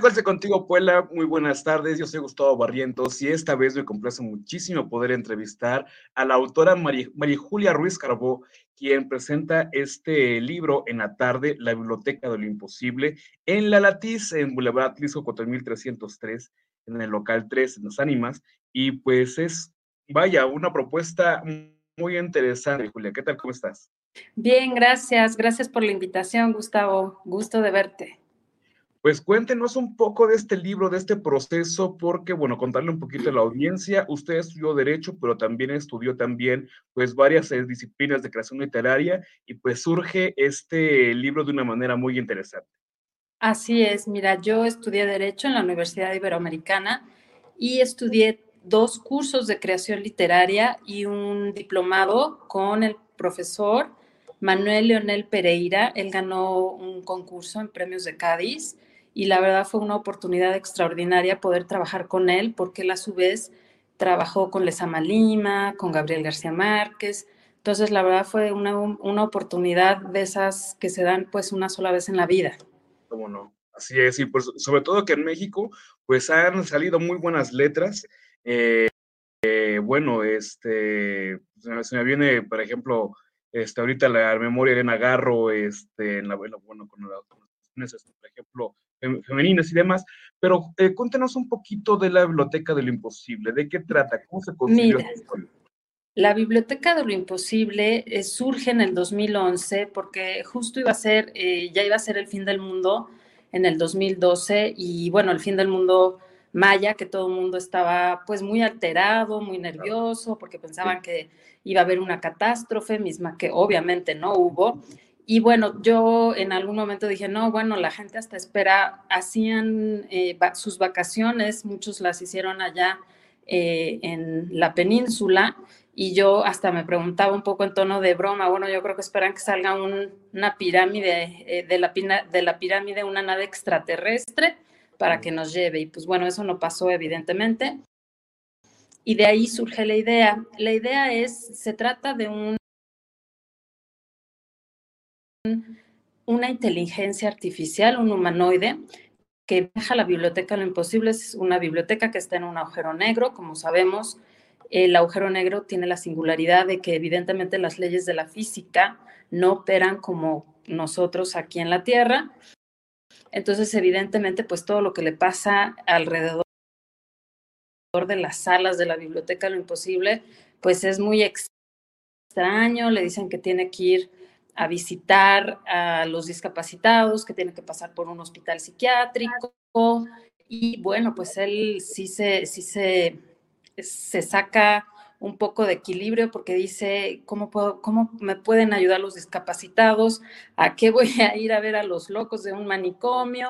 Contigo muy buenas tardes. Yo soy Gustavo Barrientos y esta vez me complace muchísimo poder entrevistar a la autora María, Julia Ruiz Carbó, quien presenta este libro en la tarde, La Biblioteca de lo Imposible, en La Latiz, en Boulevard Atlisco 4303, en el local 3, en Las Ánimas. Y pues es, vaya, una propuesta muy interesante, Julia. ¿Qué tal? ¿Cómo estás? Bien, gracias. Gracias por la invitación, Gustavo. Gusto de verte. Pues cuéntenos un poco de este libro, de este proceso, porque, bueno, contarle un poquito a la audiencia, usted estudió Derecho, pero también estudió también, pues, varias eh, disciplinas de creación literaria, y pues surge este libro de una manera muy interesante. Así es, mira, yo estudié Derecho en la Universidad Iberoamericana y estudié dos cursos de creación literaria y un diplomado con el profesor Manuel Leonel Pereira. Él ganó un concurso en Premios de Cádiz y la verdad fue una oportunidad extraordinaria poder trabajar con él porque él a su vez trabajó con Lesama Lima, con Gabriel García Márquez. Entonces, la verdad fue una, una oportunidad de esas que se dan pues una sola vez en la vida. ¿Cómo no? Así es, y pues, sobre todo que en México pues han salido muy buenas letras. Eh, eh, bueno, este, se me, viene, por ejemplo, este, ahorita la memoria de Nagarro, este, en la, bueno, con, por ejemplo, femeninas y demás, pero eh, cuéntenos un poquito de la Biblioteca de lo Imposible, ¿de qué trata? ¿Cómo se consiguió? la Biblioteca de lo Imposible eh, surge en el 2011 porque justo iba a ser, eh, ya iba a ser el fin del mundo en el 2012 y bueno, el fin del mundo maya, que todo el mundo estaba pues muy alterado, muy nervioso, porque pensaban que iba a haber una catástrofe misma que obviamente no hubo. Y bueno, yo en algún momento dije, no, bueno, la gente hasta espera, hacían eh, sus vacaciones, muchos las hicieron allá eh, en la península, y yo hasta me preguntaba un poco en tono de broma, bueno, yo creo que esperan que salga una pirámide, eh, de, la, de la pirámide, una nave extraterrestre para que nos lleve. Y pues bueno, eso no pasó evidentemente. Y de ahí surge la idea. La idea es, se trata de un una inteligencia artificial, un humanoide, que viaja a la biblioteca Lo Imposible. Es una biblioteca que está en un agujero negro, como sabemos. El agujero negro tiene la singularidad de que evidentemente las leyes de la física no operan como nosotros aquí en la Tierra. Entonces, evidentemente, pues todo lo que le pasa alrededor de las salas de la biblioteca Lo Imposible, pues es muy extraño. Le dicen que tiene que ir a visitar a los discapacitados, que tiene que pasar por un hospital psiquiátrico. Y bueno, pues él sí se, sí se, se saca un poco de equilibrio porque dice, ¿cómo, puedo, ¿cómo me pueden ayudar los discapacitados? ¿A qué voy a ir a ver a los locos de un manicomio,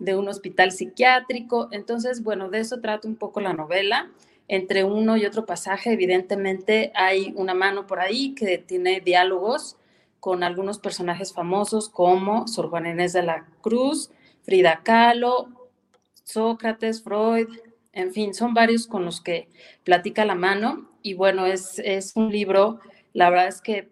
de un hospital psiquiátrico? Entonces, bueno, de eso trata un poco la novela. Entre uno y otro pasaje, evidentemente, hay una mano por ahí que tiene diálogos con algunos personajes famosos como Sor Juana Inés de la Cruz, Frida Kahlo, Sócrates, Freud, en fin, son varios con los que platica la mano y bueno, es, es un libro, la verdad es que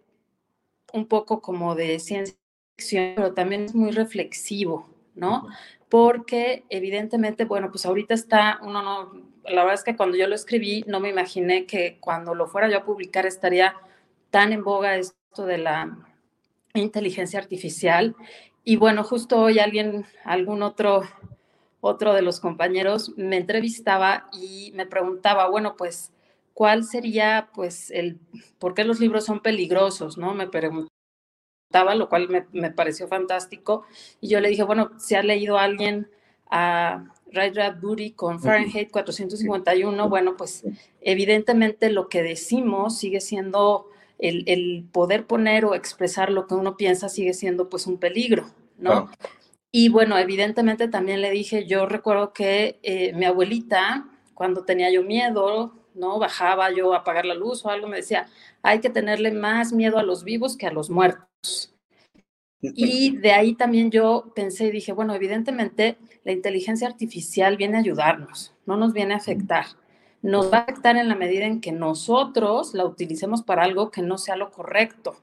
un poco como de ciencia ficción, pero también es muy reflexivo, ¿no? Porque evidentemente, bueno, pues ahorita está, uno no, la verdad es que cuando yo lo escribí, no me imaginé que cuando lo fuera yo a publicar estaría tan en boga esto de la inteligencia artificial. Y bueno, justo hoy alguien, algún otro, otro de los compañeros me entrevistaba y me preguntaba, bueno, pues, ¿cuál sería, pues, el, por qué los libros son peligrosos, no? Me preguntaba, lo cual me, me pareció fantástico. Y yo le dije, bueno, si ha leído alguien a Ray Bradbury con Fahrenheit 451, bueno, pues evidentemente lo que decimos sigue siendo el, poder poner o expresar lo que uno piensa sigue siendo pues un peligro, ¿no? Y bueno, evidentemente también le dije, yo recuerdo que eh, mi abuelita, cuando tenía yo miedo, ¿no? Bajaba yo a apagar la luz o algo, me decía, hay que tenerle más miedo a los vivos que a los muertos. Y de ahí también yo pensé y dije, bueno, evidentemente la inteligencia artificial viene a ayudarnos, no nos viene a afectar nos va a afectar en la medida en que nosotros la utilicemos para algo que no sea lo correcto.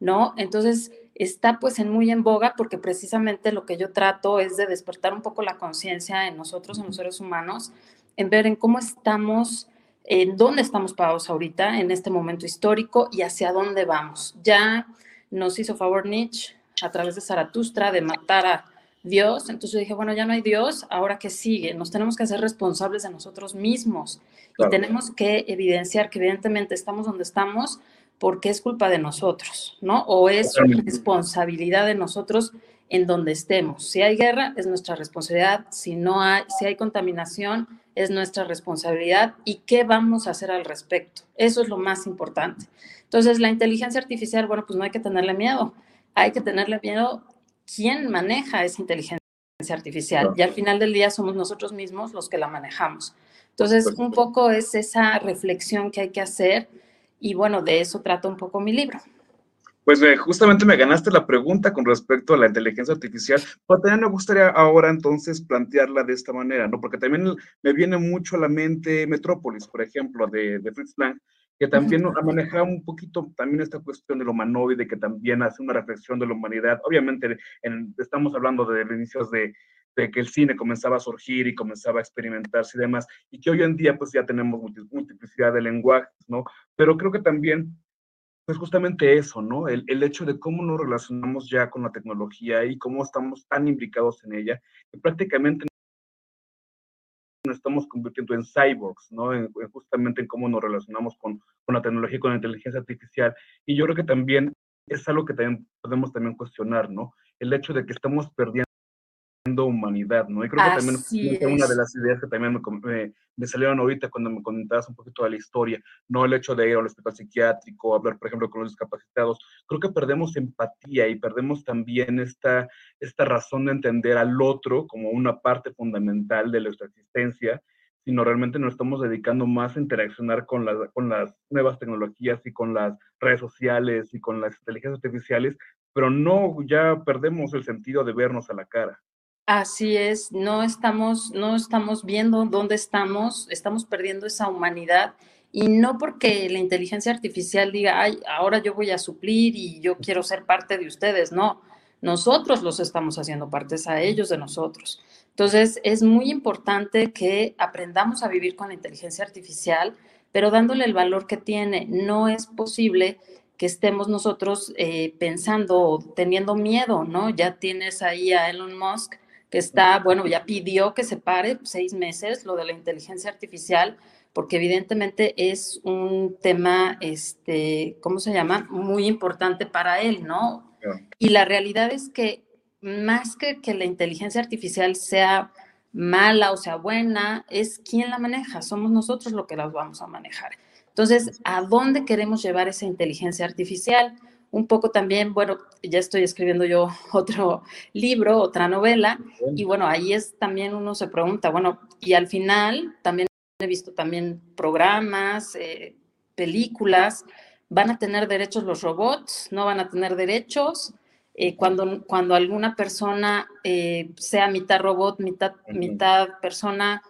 ¿no? Entonces, está pues en muy en boga porque precisamente lo que yo trato es de despertar un poco la conciencia en nosotros, en los seres humanos, en ver en cómo estamos, en dónde estamos parados ahorita, en este momento histórico y hacia dónde vamos. Ya nos hizo favor Nietzsche a través de Zaratustra de matar a Dios, entonces dije, bueno, ya no hay Dios, ahora qué sigue, nos tenemos que hacer responsables de nosotros mismos y tenemos que evidenciar que evidentemente estamos donde estamos porque es culpa de nosotros, ¿no? O es responsabilidad de nosotros en donde estemos. Si hay guerra, es nuestra responsabilidad. Si no hay, si hay contaminación, es nuestra responsabilidad. ¿Y qué vamos a hacer al respecto? Eso es lo más importante. Entonces, la inteligencia artificial, bueno, pues no hay que tenerle miedo. Hay que tenerle miedo quién maneja esa inteligencia artificial. Y al final del día somos nosotros mismos los que la manejamos. Entonces, un poco es esa reflexión que hay que hacer y bueno, de eso trata un poco mi libro. Pues eh, justamente me ganaste la pregunta con respecto a la inteligencia artificial, pero también me gustaría ahora entonces plantearla de esta manera, ¿no? Porque también me viene mucho a la mente Metrópolis, por ejemplo, de, Fritz Lang, que también ha manejado un poquito también esta cuestión del humanoide, que también hace una reflexión de la humanidad. Obviamente estamos hablando de los inicios de, de que el cine comenzaba a surgir y comenzaba a experimentarse y demás, y que hoy en día pues ya tenemos multiplicidad de lenguajes, ¿no? Pero creo que también, pues justamente eso, ¿no? El, el hecho de cómo nos relacionamos ya con la tecnología y cómo estamos tan implicados en ella, que prácticamente nos estamos convirtiendo en cyborgs, ¿no? justamente en cómo nos relacionamos con, con la tecnología con la inteligencia artificial. Y yo creo que también es algo que también podemos también cuestionar, ¿no? El hecho de que estamos perdiendo humanidad, ¿no? Y creo que también es una de las ideas que también me, me, salieron ahorita cuando me comentabas un poquito de la historia, no el hecho de ir al hospital psiquiátrico, hablar, por ejemplo, con los discapacitados. Creo que perdemos empatía y perdemos también esta, esta razón de entender al otro como una parte fundamental de nuestra existencia, sino realmente nos estamos dedicando más a interaccionar con, con las nuevas tecnologías y con las redes sociales y con las inteligencias artificiales, pero no, ya perdemos el sentido de vernos a la cara. Así es, no estamos, no estamos viendo dónde estamos, estamos perdiendo esa humanidad y no porque la inteligencia artificial diga, ay, ahora yo voy a suplir y yo quiero ser parte de ustedes, no, nosotros los estamos haciendo partes a ellos de nosotros. Entonces, es muy importante que aprendamos a vivir con la inteligencia artificial, pero dándole el valor que tiene. No es posible que estemos nosotros eh, pensando o teniendo miedo, ¿no? Ya tienes ahí a Elon Musk que está, bueno, ya pidió que se pare seis meses lo de la inteligencia artificial, porque evidentemente es un tema, este, ¿cómo se llama? Muy importante para él, ¿no? Y la realidad es que más que que la inteligencia artificial sea mala o sea buena, es quién la maneja, somos nosotros lo que las vamos a manejar. Entonces, ¿a dónde queremos llevar esa inteligencia artificial? Un poco también, bueno, ya estoy escribiendo yo otro libro, otra novela, y bueno, ahí es también uno se pregunta, bueno, y al final también he visto también programas, eh, películas, ¿van a tener derechos los robots? ¿No van a tener derechos? Eh, cuando, cuando alguna persona eh, sea mitad robot, mitad, mitad persona,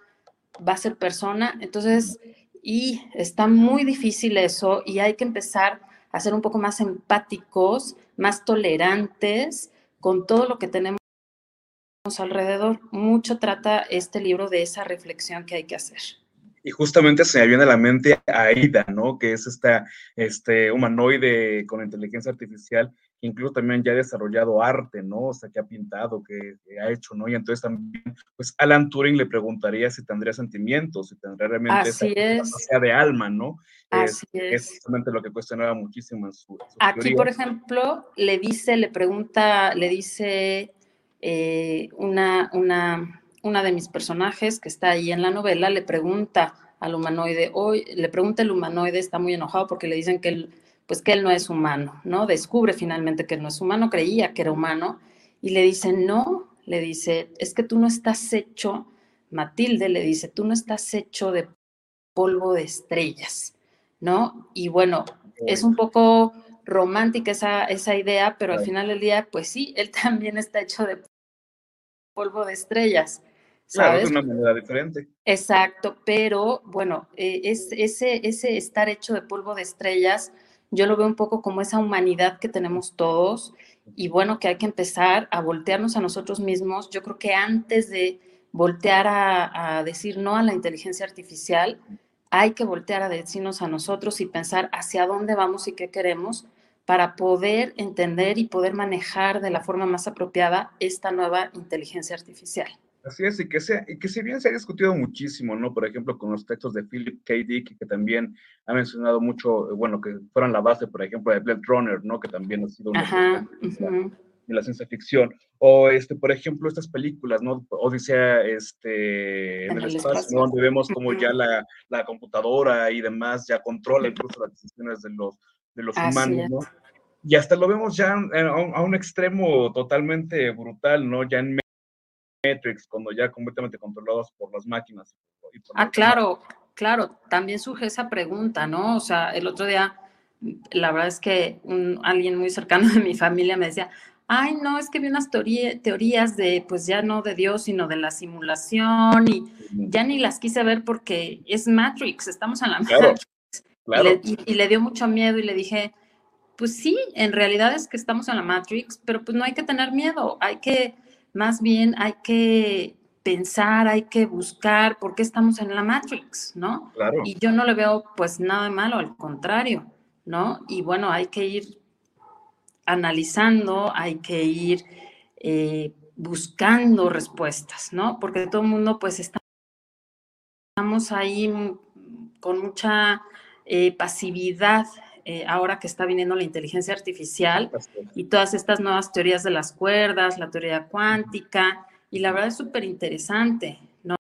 va a ser persona. Entonces, y está muy difícil eso y hay que empezar a ser un poco más empáticos, más tolerantes con todo lo que tenemos alrededor. Mucho trata este libro de esa reflexión que hay que hacer. Y justamente se me viene a la mente Aida, ¿no? Que es esta este humanoide con inteligencia artificial que incluso también ya ha desarrollado arte, ¿no? O sea, que ha pintado, que, ha hecho, ¿no? Y entonces también, pues Alan Turing le preguntaría si tendría sentimientos, si tendría realmente Así esa de alma, ¿no? Así es, es. justamente lo que cuestionaba muchísimo en su, Aquí, por ejemplo, le dice, le pregunta, le dice eh, una, una, una de mis personajes que está ahí en la novela, le pregunta al humanoide, hoy le pregunta el humanoide, está muy enojado porque le dicen que él pues que él no es humano, ¿no? Descubre finalmente que él no es humano, creía que era humano, y le dice, no, le dice, es que tú no estás hecho, Matilde le dice, tú no estás hecho de polvo de estrellas, ¿no? Y bueno, es un poco romántica esa, esa idea, pero al final del día, pues sí, él también está hecho de polvo de estrellas. Claro, es una manera diferente. Exacto, pero bueno, eh, es, ese, ese estar hecho de polvo de estrellas yo lo veo un poco como esa humanidad que tenemos todos y bueno, que hay que empezar a voltearnos a nosotros mismos. Yo creo que antes de voltear a, decir no a la inteligencia artificial, hay que voltear a decirnos a nosotros y pensar hacia dónde vamos y qué queremos para poder entender y poder manejar de la forma más apropiada esta nueva inteligencia artificial. Así es, y que, sea, y que si bien se ha discutido muchísimo, ¿no? Por ejemplo, con los textos de Philip K. Dick, que también ha mencionado mucho, bueno, que fueron la base, por ejemplo, de Blade Runner, ¿no? Que también ha sido una de la ciencia ficción. O, este, por ejemplo, estas películas, ¿no? Odisea este, en, el, espacio, donde vemos como ya la, la, computadora y demás ya controla incluso las decisiones de los, de los humanos, ¿no? Y hasta lo vemos ya a un, extremo totalmente brutal, ¿no? Ya en Matrix, cuando ya completamente controlados por las máquinas. ah, claro, claro, también surge esa pregunta, ¿no? O sea, el otro día, la verdad es que un, alguien muy cercano de mi familia me decía, ay, no, es que vi unas teorías de, pues ya no de Dios, sino de la simulación y ya ni las quise ver porque es Matrix, estamos en la Matrix. Y, le, dio mucho miedo y le dije, pues sí, en realidad es que estamos en la Matrix, pero pues no hay que tener miedo, hay que, más bien hay que pensar, hay que buscar por qué estamos en la Matrix, ¿no? Claro. Y yo no le veo pues nada de malo, al contrario, ¿no? Y bueno, hay que ir analizando, hay que ir eh, buscando respuestas, ¿no? Porque todo el mundo pues estamos ahí con mucha eh, pasividad eh, ahora que está viniendo la inteligencia artificial y todas estas nuevas teorías de las cuerdas, la teoría cuántica, y la verdad es súper interesante, ¿no?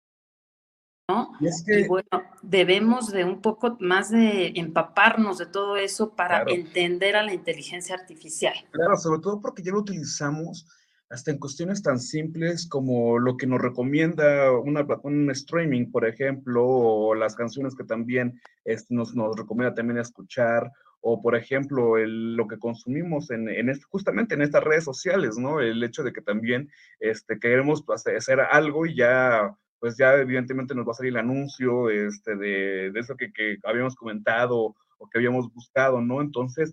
Y, bueno, debemos de un poco más de empaparnos de todo eso para entender a la inteligencia artificial. Claro, sobre todo porque ya lo utilizamos hasta en cuestiones tan simples como lo que nos recomienda una, un streaming, por ejemplo, o las canciones que también nos, nos recomienda también escuchar, o por ejemplo lo que consumimos en, en justamente en estas redes sociales, ¿no? El hecho de que también este, queremos hacer algo y ya, pues ya evidentemente nos va a salir el anuncio este, de, de eso que, que, habíamos comentado o que habíamos buscado, ¿no? Entonces,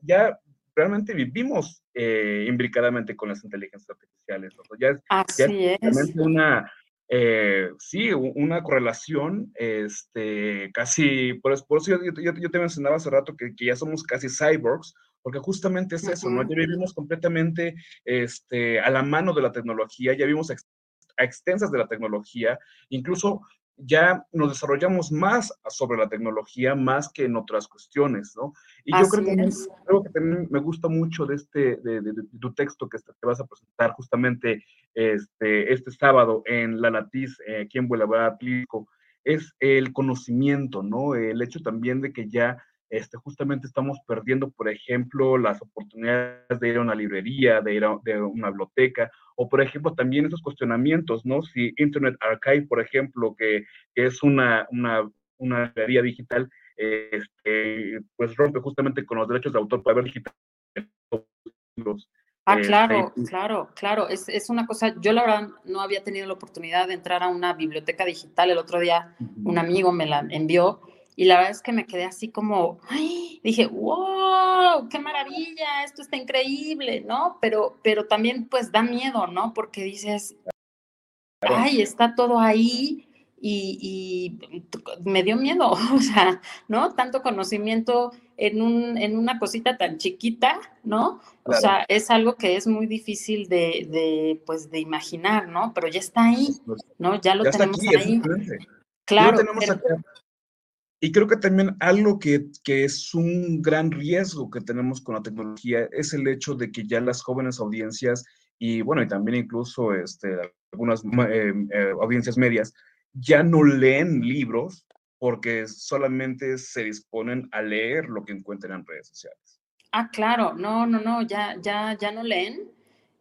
ya realmente vivimos eh, imbricadamente con las inteligencias artificiales. ¿no? Ya es, Así es. una eh, sí, una correlación, este, casi, por, eso yo, yo, te mencionaba hace rato que, que, ya somos casi cyborgs, porque justamente es eso, ¿no? Ya vivimos completamente este, a la mano de la tecnología, ya vivimos a extensas de la tecnología, incluso ya nos desarrollamos más sobre la tecnología más que en otras cuestiones, ¿no? Y yo creo que algo que también me gusta mucho de este, de, tu texto que te vas a presentar justamente este, este sábado en La Latiz, eh, aquí en Boulevard Atlético, es el conocimiento, ¿no? El hecho también de que ya este, justamente estamos perdiendo, por ejemplo, las oportunidades de ir a una librería, de ir a de una biblioteca, o por ejemplo también esos cuestionamientos, ¿no? Si Internet Archive, por ejemplo, que, que es una, una, una librería digital, este, pues rompe justamente con los derechos de autor para ver digital. Ah, este, claro, claro, claro. Es, es, una cosa, yo la verdad no había tenido la oportunidad de entrar a una biblioteca digital. El otro día un amigo me la envió y la verdad es que me quedé así como, dije, wow, qué maravilla, esto está increíble, ¿no? Pero, pero también pues da miedo, ¿no? Porque dices, ay, está todo ahí y, me dio miedo, o sea, ¿no? Tanto conocimiento en, un, en una cosita tan chiquita, ¿no? O sea, es algo que es muy difícil de, de, pues, de imaginar, ¿no? Pero ya está ahí, ¿no? Ya lo tenemos ahí. Claro. Y creo que también algo que, que, es un gran riesgo que tenemos con la tecnología es el hecho de que ya las jóvenes audiencias y bueno, y también incluso este, algunas eh, eh, audiencias medias ya no leen libros porque solamente se disponen a leer lo que encuentran en redes sociales. Ah, claro, no, no, no, ya, ya, ya no leen.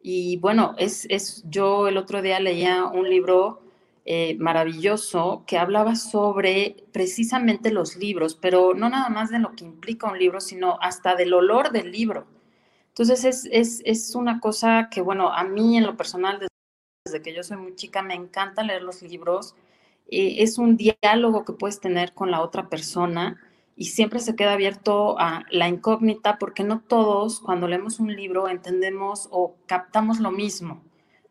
Y bueno, es, es, yo el otro día leía un libro eh, maravilloso que hablaba sobre precisamente los libros, pero no nada más de lo que implica un libro, sino hasta del olor del libro. Entonces es, es, es una cosa que, bueno, a mí en lo personal, desde que yo soy muy chica, me encanta leer los libros. Eh, es un diálogo que puedes tener con la otra persona y siempre se queda abierto a la incógnita porque no todos cuando leemos un libro entendemos o captamos lo mismo,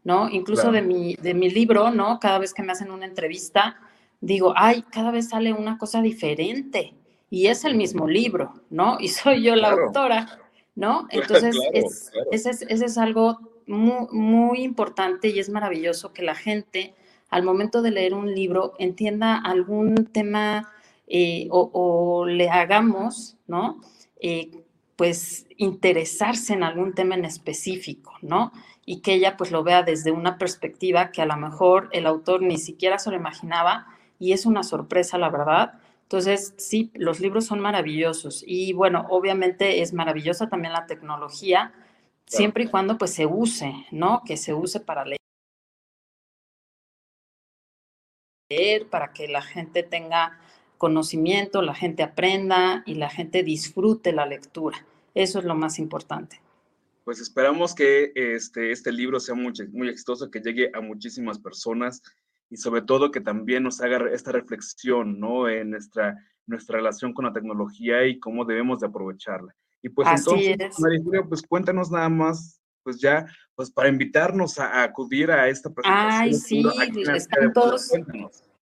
¿no? Incluso de, mi, de mi libro, ¿no? Cada vez que me hacen una entrevista, digo, ay, cada vez sale una cosa diferente y es el mismo libro, ¿no? Y soy yo la autora, ¿no? Entonces, ese, es, algo muy, muy importante y es maravilloso que la gente al momento de leer un libro entienda algún tema eh, o, le hagamos, ¿no? Eh, pues interesarse en algún tema en específico, ¿no? Y que ella pues lo vea desde una perspectiva que a lo mejor el autor ni siquiera se lo imaginaba y es una sorpresa, la verdad. Entonces, sí, los libros son maravillosos y bueno, obviamente es maravillosa también la tecnología, siempre y cuando pues se use, ¿no? Que se use para leer para que la gente tenga conocimiento, la gente aprenda y la gente disfrute la lectura. Eso es lo más importante. Pues esperamos que este, este libro sea muy, muy exitoso, que llegue a muchísimas personas y sobre todo que también nos haga esta reflexión, ¿no? En nuestra, nuestra relación con la tecnología y cómo debemos de aprovecharla. Y pues entonces, María pues cuéntanos nada más, pues ya, pues para invitarnos a, acudir a esta presentación. Ay, sí, están todos,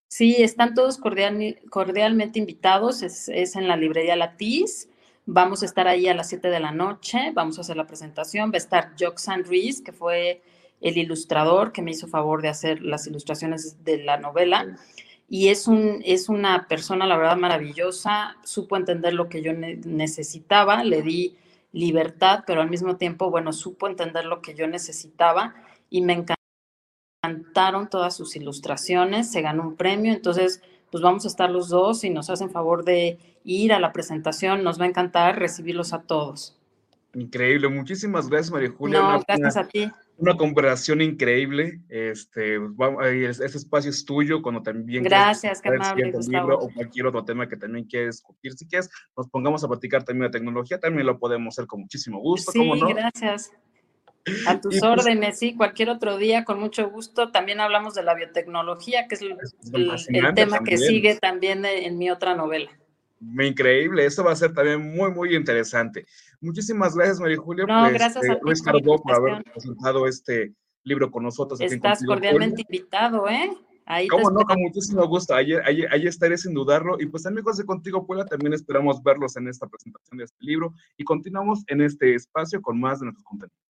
sí, están todos cordialmente invitados, es, es, en la librería Latiz. Vamos a estar ahí a las 7 de la noche, vamos a hacer la presentación, va a estar Joxan Ruiz, que fue el ilustrador que me hizo favor de hacer las ilustraciones de la novela. Y es, un, es una persona, la verdad, maravillosa, supo entender lo que yo necesitaba, le di libertad, pero al mismo tiempo, bueno, supo entender lo que yo necesitaba y me encantaron todas sus ilustraciones, se ganó un premio, entonces, pues vamos a estar los dos y nos hacen favor de ir a la presentación, nos va a encantar recibirlos a todos. Increíble, muchísimas gracias María Julia. No, gracias a ti una conversación increíble. Este, este espacio es tuyo cuando también Gracias, qué amable, libro o cualquier otro tema que también quieres discutir. Si quieres, nos pongamos a platicar también de tecnología, también lo podemos hacer con muchísimo gusto. Sí, gracias. A tus pues órdenes, sí, cualquier otro día, con mucho gusto. También hablamos de la biotecnología, que es el, tema que sigue también en mi otra novela. Increíble, eso va a ser también muy, muy interesante. Muchísimas gracias, María Julia. No, pues, gracias a eh, Luis Carbó por haber presentado este libro con nosotros. Estás cordialmente invitado, ¿eh? Ahí ¿Cómo no? Con muchísimo gusto. Ahí, ahí, estaré sin dudarlo. Y pues amigos de Contigo Puebla, también esperamos verlos en esta presentación de este libro y continuamos en este espacio con más de nuestros contenidos.